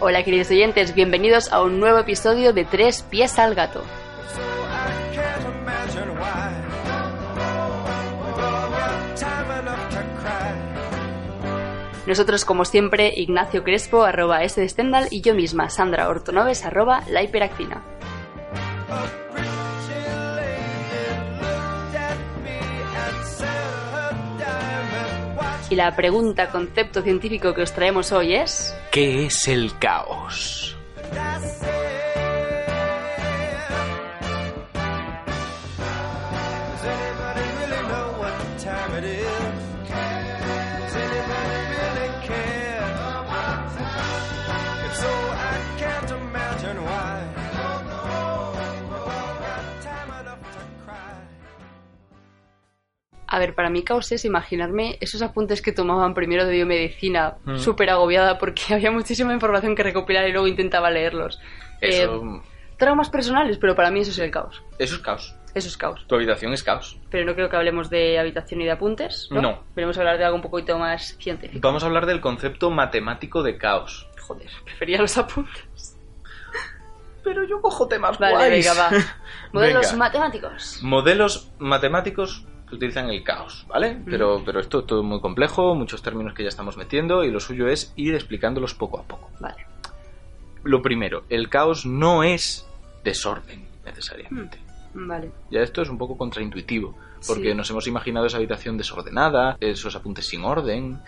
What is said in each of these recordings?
Hola queridos oyentes, bienvenidos a un nuevo episodio de Tres Pies al Gato. Nosotros, como siempre, Ignacio Crespo, arroba S y yo misma, Sandra Ortonoves, arroba La Hiperactina. Y la pregunta, concepto científico que os traemos hoy es... ¿Qué es el caos? A ver, para mí caos es imaginarme esos apuntes que tomaban primero de biomedicina, Mm. súper agobiada porque había muchísima información que recopilar y luego intentaba leerlos. Eso, Eh, traumas personales, pero para mí eso es el caos. eso es caos. Eso es caos. Tu habitación es caos. Pero no creo que hablemos de habitación y de apuntes, ¿no? No. Queremos hablar de algo un poquito más científico. Vamos a hablar del concepto matemático de caos. Joder, prefería los apuntes. Pero yo cojo temas Vale, guays. venga, va. Modelos Venga. matemáticos. Modelos matemáticos que utilizan el caos, ¿vale? Pero, pero esto es todo muy complejo, muchos términos que ya estamos metiendo y lo suyo es ir explicándolos poco a poco. Vale. Lo primero, el caos no es desorden necesariamente. Vale. Ya esto es un poco contraintuitivo, porque Sí. nos hemos imaginado esa habitación desordenada, esos apuntes sin orden.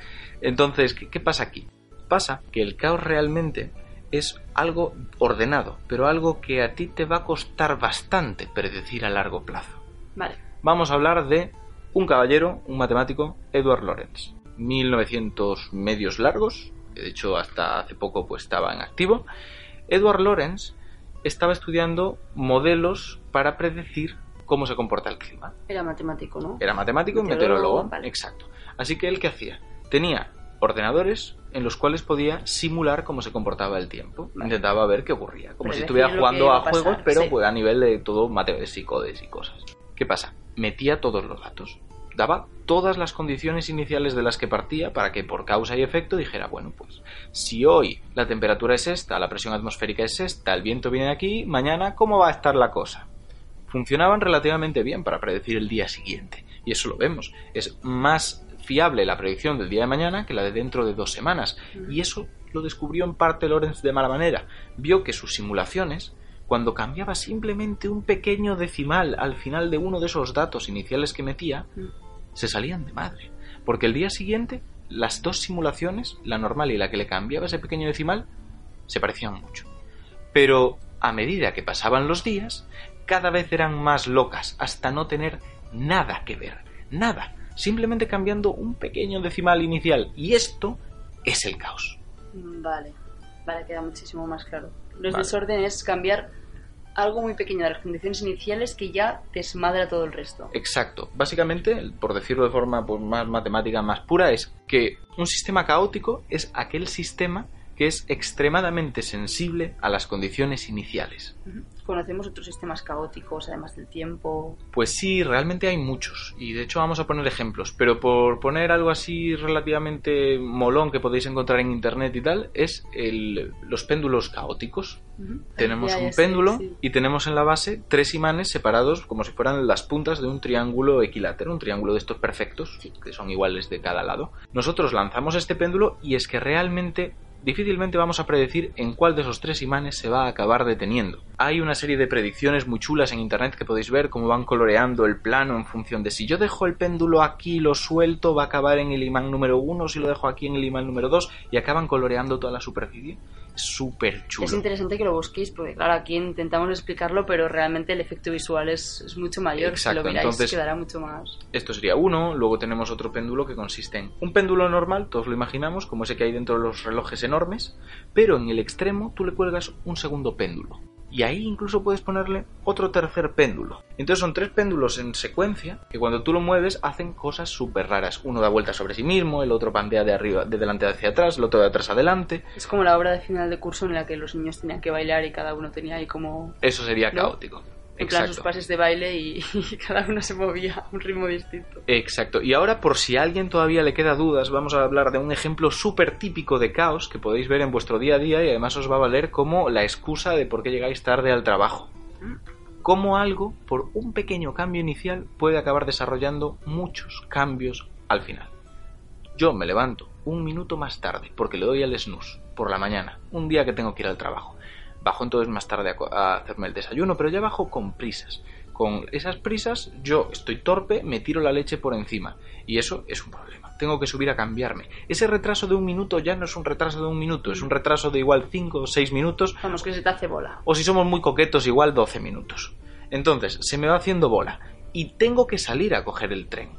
Entonces, ¿qué, qué pasa aquí? Pasa que el caos realmente es algo ordenado, pero algo que a ti te va a costar bastante predecir a largo plazo. Vale. Vamos a hablar de un caballero, un matemático, Edward Lorenz. 1900 medios largos, que de hecho hasta hace poco pues estaba en activo. Edward Lorenz estaba estudiando modelos para predecir cómo se comporta el clima. Era matemático, ¿no? Era matemático y Meteorólogo, meteorólogo. vale. Exacto. Así que él qué hacía? Tenía ordenadores en los cuales podía simular cómo se comportaba el tiempo. Vale. Intentaba ver qué ocurría. Como si estuviera jugando a pasar, juegos, pero sí. pues, a nivel de todo matemáticas y codes y cosas. ¿Qué pasa? Metía todos los datos. Daba todas las condiciones iniciales de las que partía para que por causa y efecto dijera, bueno, pues si hoy la temperatura es esta, la presión atmosférica es esta, el viento viene aquí, mañana, ¿cómo va a estar la cosa? funcionaban relativamente bien para predecir el día siguiente. Y eso lo vemos. Es más fiable la predicción del día de mañana que la de dentro de dos semanas. Y eso lo descubrió en parte Lorenz de mala manera. Vio que sus simulaciones, cuando cambiaba simplemente un pequeño decimal al final de uno de esos datos iniciales que metía, Mm. se salían de madre. Porque el día siguiente, las dos simulaciones, la normal y la que le cambiaba ese pequeño decimal, se parecían mucho. Pero a medida que pasaban los días, cada vez eran más locas, hasta no tener nada que ver. Nada. Simplemente cambiando un pequeño decimal inicial. Y esto es el caos. Vale. Vale, queda muchísimo más claro. Los Vale. desorden es cambiar algo muy pequeño de las condiciones iniciales que ya desmadra todo el resto. Exacto. Básicamente, por decirlo de forma pues, más matemática, más pura, es que un sistema caótico es aquel sistema que es extremadamente sensible a las condiciones iniciales. Conocemos otros sistemas caóticos, además del tiempo. Pues sí, realmente hay muchos. Y de hecho vamos a poner ejemplos. Pero por poner algo así relativamente molón que podéis encontrar en internet y tal, es el- los péndulos caóticos. Tenemos Ya, ya un péndulo sí. y tenemos en la base tres imanes separados como si fueran las puntas de un triángulo equilátero, un triángulo de estos perfectos, Sí. que son iguales de cada lado. Nosotros lanzamos este péndulo y es que realmente difícilmente vamos a predecir en cuál de esos tres imanes se va a acabar deteniendo. Hay una serie de predicciones muy chulas en internet que podéis ver cómo van coloreando el plano en función de si yo dejo el péndulo aquí lo suelto va a acabar en el imán número uno, si lo dejo aquí en el imán número dos y acaban coloreando toda la superficie. Súper chulo. Es interesante que lo busquéis, porque claro, aquí intentamos explicarlo, pero realmente el efecto visual es, es mucho mayor. Exacto, si lo miráis, entonces- quedará mucho más. Esto sería uno, luego tenemos otro péndulo que consiste en un péndulo normal, todos lo imaginamos, como ese que hay dentro de los relojes enormes, pero en el extremo tú le cuelgas un segundo péndulo. Y ahí incluso puedes ponerle otro tercer péndulo. Entonces son tres péndulos en secuencia que cuando tú lo mueves hacen cosas súper raras. Uno da vueltas sobre sí mismo, el otro pandea de arriba, de delante hacia atrás, el otro de atrás adelante. Es como la obra de final de curso en la que los niños tenían que bailar y cada uno tenía ahí como Eso sería ¿No? caótico. En plan sus pases de baile y, y cada uno se movía a un ritmo distinto. Exacto. Y ahora, por si a alguien todavía le queda dudas, vamos a hablar de un ejemplo súper típico de caos que podéis ver en vuestro día a día y además os va a valer como la excusa de por qué llegáis tarde al trabajo. Cómo algo, por un pequeño cambio inicial, puede acabar desarrollando muchos cambios al final. Yo me levanto un minuto más tarde porque le doy al snooze por la mañana, un día que tengo que ir al trabajo. Bajo entonces más tarde a hacerme el desayuno, pero ya bajo con prisas. Con esas prisas yo estoy torpe, me tiro la leche por encima. Y eso es un problema. Tengo que subir a cambiarme. Ese retraso de un minuto ya no es un retraso de un minuto, es un retraso de igual 5 o 6 minutos Vamos, que se te hace bola. o si somos muy coquetos, igual 12 minutos. Entonces, se me va haciendo bola y tengo que salir a coger el tren.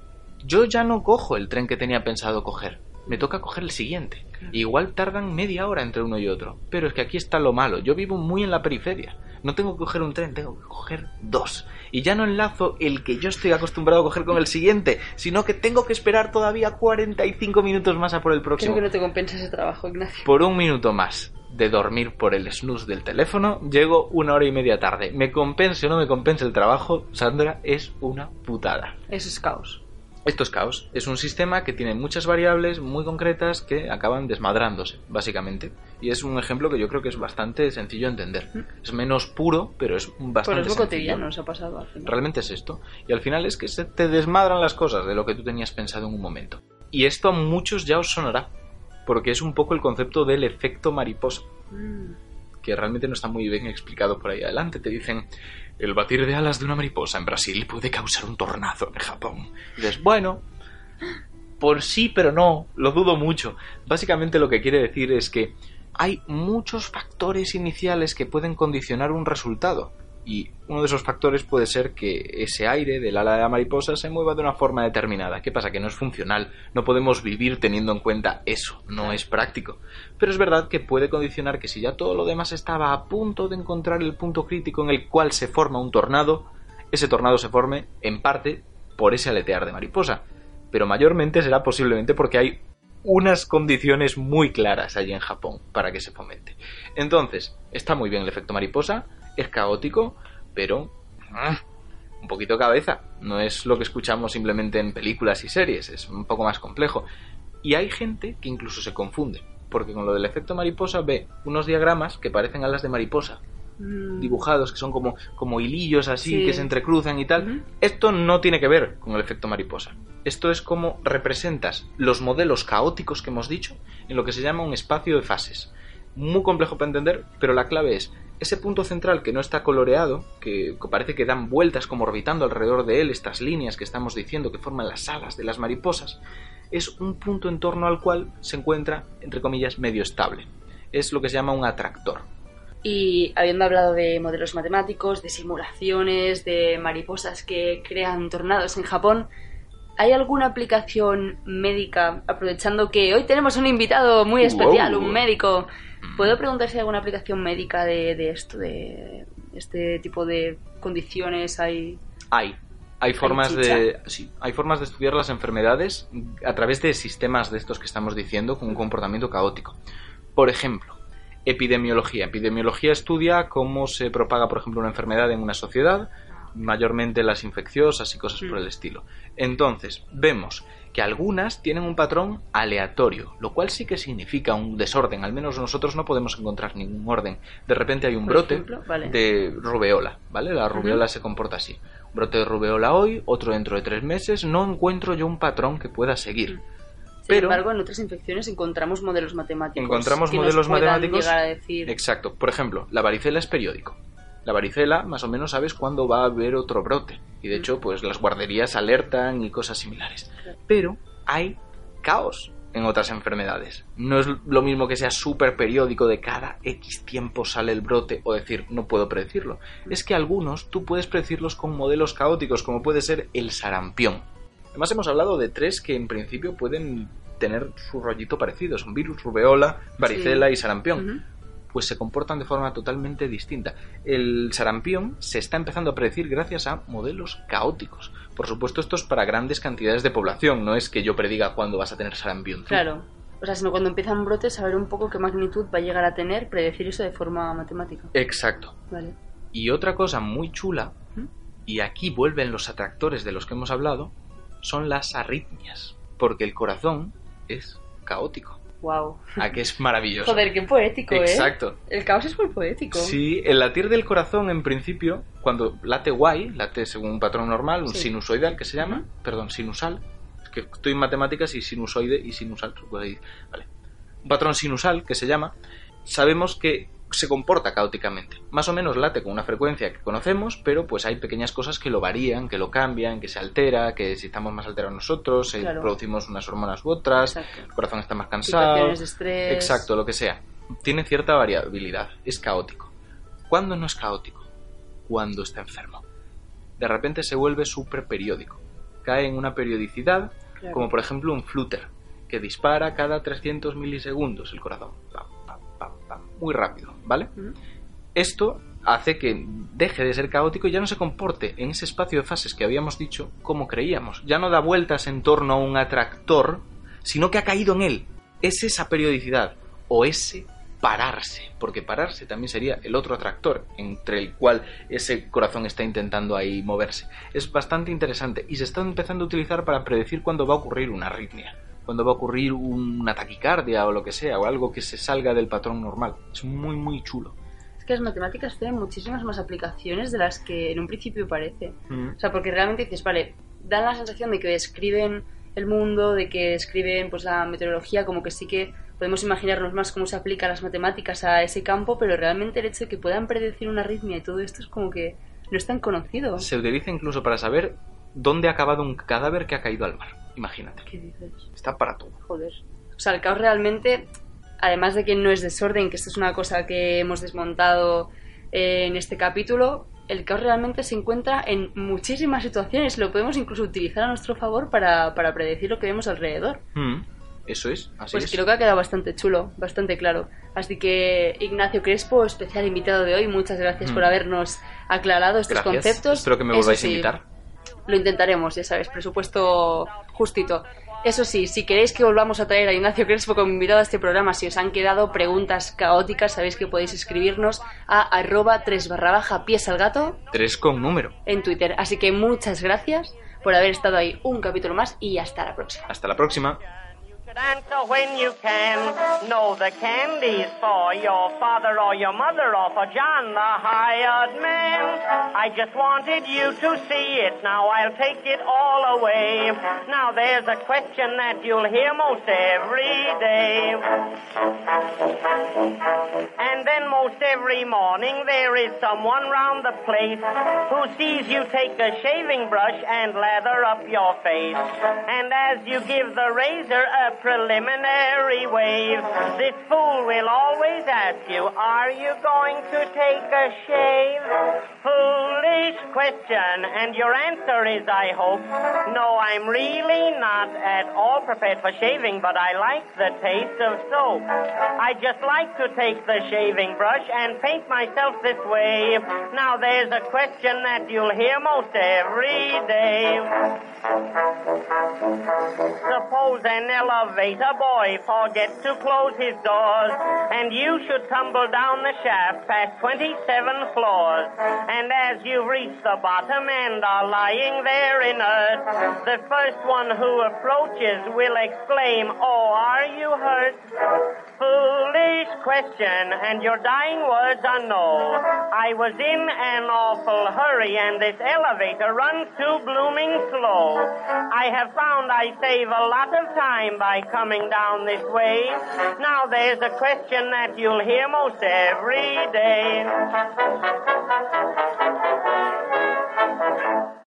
Yo ya no cojo el tren que tenía pensado coger, me toca coger el siguiente. Igual tardan media hora entre uno y otro, pero es que aquí está lo malo, yo vivo muy en la periferia. No tengo que coger un tren, tengo que coger dos. Y ya no enlazo el que yo estoy acostumbrado a coger con el siguiente, sino que tengo que esperar todavía 45 minutos más a por el próximo Creo que no te compensa ese trabajo, Ignacio. por un minuto más de dormir por el snooze del teléfono, llego una hora y media tarde. Me compense o no me compense el trabajo, Sandra, es una putada. Eso es caos. Esto es caos. Es un sistema que tiene muchas variables muy concretas que acaban desmadrándose, básicamente. Y es un ejemplo que yo creo que es bastante sencillo de entender. Es menos puro, pero es Pero bastante es lo sencillo. cotidiano, nos ha pasado al final. Realmente es esto. Y al final es que se te desmadran las cosas de lo que tú tenías pensado en un momento. Y esto a muchos ya os sonará, porque es un poco el concepto del efecto mariposa, Mm. Que realmente no está muy bien explicado por ahí adelante. Te dicen, el batir de alas de una mariposa en Brasil puede causar un tornado en Japón. Y dices, bueno, por sí, pero no, lo dudo mucho. Básicamente lo que quiere decir es que hay muchos factores iniciales que pueden condicionar un resultado. Y uno de esos factores puede ser que ese aire del ala de la mariposa se mueva de una forma determinada. ¿Qué pasa? Que no es funcional. No podemos vivir teniendo en cuenta eso. No es práctico. Pero es verdad que puede condicionar que si ya todo lo demás estaba a punto de encontrar el punto crítico en el cual se forma un tornado, ese tornado se forme, en parte, por ese aletear de mariposa. Pero mayormente será posiblemente porque hay unas condiciones muy claras allí en Japón para que se fomente. Entonces, está muy bien el efecto mariposa, es caótico, pero ah, un poquito de cabeza. No es lo que escuchamos simplemente en películas y series, es un poco más complejo. Y hay gente que incluso se confunde, porque con lo del efecto mariposa ve unos diagramas que parecen alas de mariposa, Mm. dibujados, que son como, como hilillos así, Sí. que se entrecruzan y tal. Esto no tiene que ver con el efecto mariposa. Esto es como representas los modelos caóticos que hemos dicho en lo que se llama un espacio de fases. Muy complejo para entender, pero la clave es ese punto central que no está coloreado, que parece que dan vueltas como orbitando alrededor de él estas líneas que estamos diciendo que forman las alas de las mariposas, es un punto en torno al cual se encuentra, entre comillas, medio estable. Es lo que se llama un atractor. Y habiendo hablado de modelos matemáticos, de simulaciones, de mariposas que crean tornados en Japón, ¿hay alguna aplicación médica, aprovechando que hoy tenemos un invitado muy especial, Wow. un médico? ¿Puedo preguntar si hay alguna aplicación médica de, de esto, de este tipo de condiciones? Hay... Hay. Hay formas de sí, hay formas de estudiar las enfermedades a través de sistemas de estos que estamos diciendo con un comportamiento caótico. Por ejemplo, epidemiología. Epidemiología estudia cómo se propaga, por ejemplo, una enfermedad en una sociedad, mayormente las infecciosas y cosas por el estilo. Entonces, vemos que algunas tienen un patrón aleatorio, lo cual sí que significa un desorden, al menos nosotros no podemos encontrar ningún orden. De repente hay un Por brote ejemplo, vale. de rubeola, ¿vale? La rubeola se comporta así. Un brote de rubeola hoy, otro dentro de tres meses, no encuentro yo un patrón que pueda seguir. Sin Pero- embargo, en otras infecciones encontramos modelos matemáticos. Encontramos que modelos matemáticos. llegar a decir... Exacto. Por ejemplo, la varicela es periódico. La varicela, más o menos sabes cuándo va a haber otro brote. Y de hecho, pues las guarderías alertan y cosas similares. Pero hay caos. en otras enfermedades. No es lo mismo que sea súper periódico de cada X tiempo sale el brote o decir no puedo predecirlo. Es que algunos tú puedes predecirlos con modelos caóticos como puede ser el sarampión. Además hemos hablado de tres que en principio pueden tener su rollito parecido. Son virus, rubeola, varicela Sí. y sarampión. Pues se comportan de forma totalmente distinta. El sarampión se está empezando a predecir gracias a modelos caóticos. Por supuesto, esto es para grandes cantidades de población. No es que yo prediga cuándo vas a tener sarampión. tú. Claro. O sea, sino cuando empiezan brotes, saber un poco qué magnitud va a llegar a tener, predecir eso de forma matemática. Exacto. Vale. Y otra cosa muy chula, y aquí vuelven los atractores de los que hemos hablado, son las arritmias. Porque el corazón es caótico. Wow. ¿A que es maravilloso? Joder, qué poético, ¿eh? Exacto. El caos es muy poético. Sí, el latir del corazón, en principio, cuando late guay, late según un patrón normal, un Sí. sinusoidal que se llama, perdón, sinusal, es que estoy en matemáticas y sinusoide y sinusal, vale. Un patrón sinusal que se llama, sabemos que se comporta caóticamente. Más o menos late con una frecuencia que conocemos, pero pues hay pequeñas cosas que lo varían, que lo cambian, que se altera, que si estamos más alterados nosotros, si Claro. producimos unas hormonas u otras, Exacto. el corazón está más cansado. De estrés. Exacto, lo que sea. Tiene cierta variabilidad, es caótico. ¿Cuándo no es caótico? Cuando está enfermo. De repente se vuelve súper periódico. Cae en una periodicidad, Claro. como por ejemplo un flutter, que dispara cada 300 milisegundos el corazón. Muy rápido, ¿vale? Esto hace que deje de ser caótico y ya no se comporte en ese espacio de fases que habíamos dicho como creíamos. Ya no da vueltas en torno a un atractor, sino que ha caído en él. Es esa periodicidad o ese pararse, porque pararse también sería el otro atractor entre el cual ese corazón está intentando ahí moverse. Es bastante interesante y se está empezando a utilizar para predecir cuándo va a ocurrir una arritmia, cuándo va a ocurrir una taquicardia o lo que sea, o algo que se salga del patrón normal. Es muy muy chulo. Es que las matemáticas tienen muchísimas más aplicaciones de las que en un principio parece. Mm. O sea, porque realmente dices, vale, dan la sensación de que describen el mundo, de que describen pues la meteorología, como que sí que podemos imaginarnos más cómo se aplican las matemáticas a ese campo, pero realmente el hecho de que puedan predecir una arritmia y todo esto es como que no es tan conocido. Se utiliza incluso para saber dónde ha acabado un cadáver que ha caído al mar. Imagínate. ¿Qué dices? Está para todo. Joder. O sea, el caos realmente, además de que no es desorden, que esto es una cosa que hemos desmontado eh, en este capítulo, el caos realmente se encuentra en muchísimas situaciones. Lo podemos incluso utilizar a nuestro favor para, para predecir lo que vemos alrededor. Mm. Eso es, así Pues es. creo que ha quedado bastante chulo, bastante claro. Así que, Ignacio Crespo, especial invitado de hoy, muchas gracias Mm. por habernos aclarado estos Gracias. conceptos. Espero que me volváis sí, a invitar. Lo intentaremos, ya sabes, presupuesto justito. Eso sí, si queréis que volvamos a traer a Ignacio Crespo como invitado a este programa, si os han quedado preguntas caóticas, sabéis que podéis escribirnos a arroba 3 barra baja pies al gato Tres con número. en Twitter. Así que muchas gracias por haber estado ahí un capítulo más y hasta la próxima. Hasta la próxima. Answer when you can. No, the candy's for your father or your mother or for John, the hired man. I just wanted you to see it. Now I'll take it all away. Now there's a question that you'll hear most every day. Every morning there is someone round the place who sees you take a shaving brush and lather up your face. And as you give the razor a preliminary wave, this fool will always ask you, are you going to take a shave? Foolish question, and your answer is, I hope, no, I'm really not at all prepared for shaving, but I like the taste of soap. I just like to take the shaving brush and paint myself this way. Now there's a question that you'll hear most every day. Suppose an elevator boy forgets to close his doors, and you should tumble down the shaft past 27 floors. And as you reach the bottom and are lying there inert, the first one who approaches will exclaim, Oh, are you hurt? Foolish question, and your dying words are no. I was in an awful hurry, and this elevator runs too blooming slow. I have found I save a lot of time by coming down this way. Now there's a question that you'll hear most every day.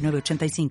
906985.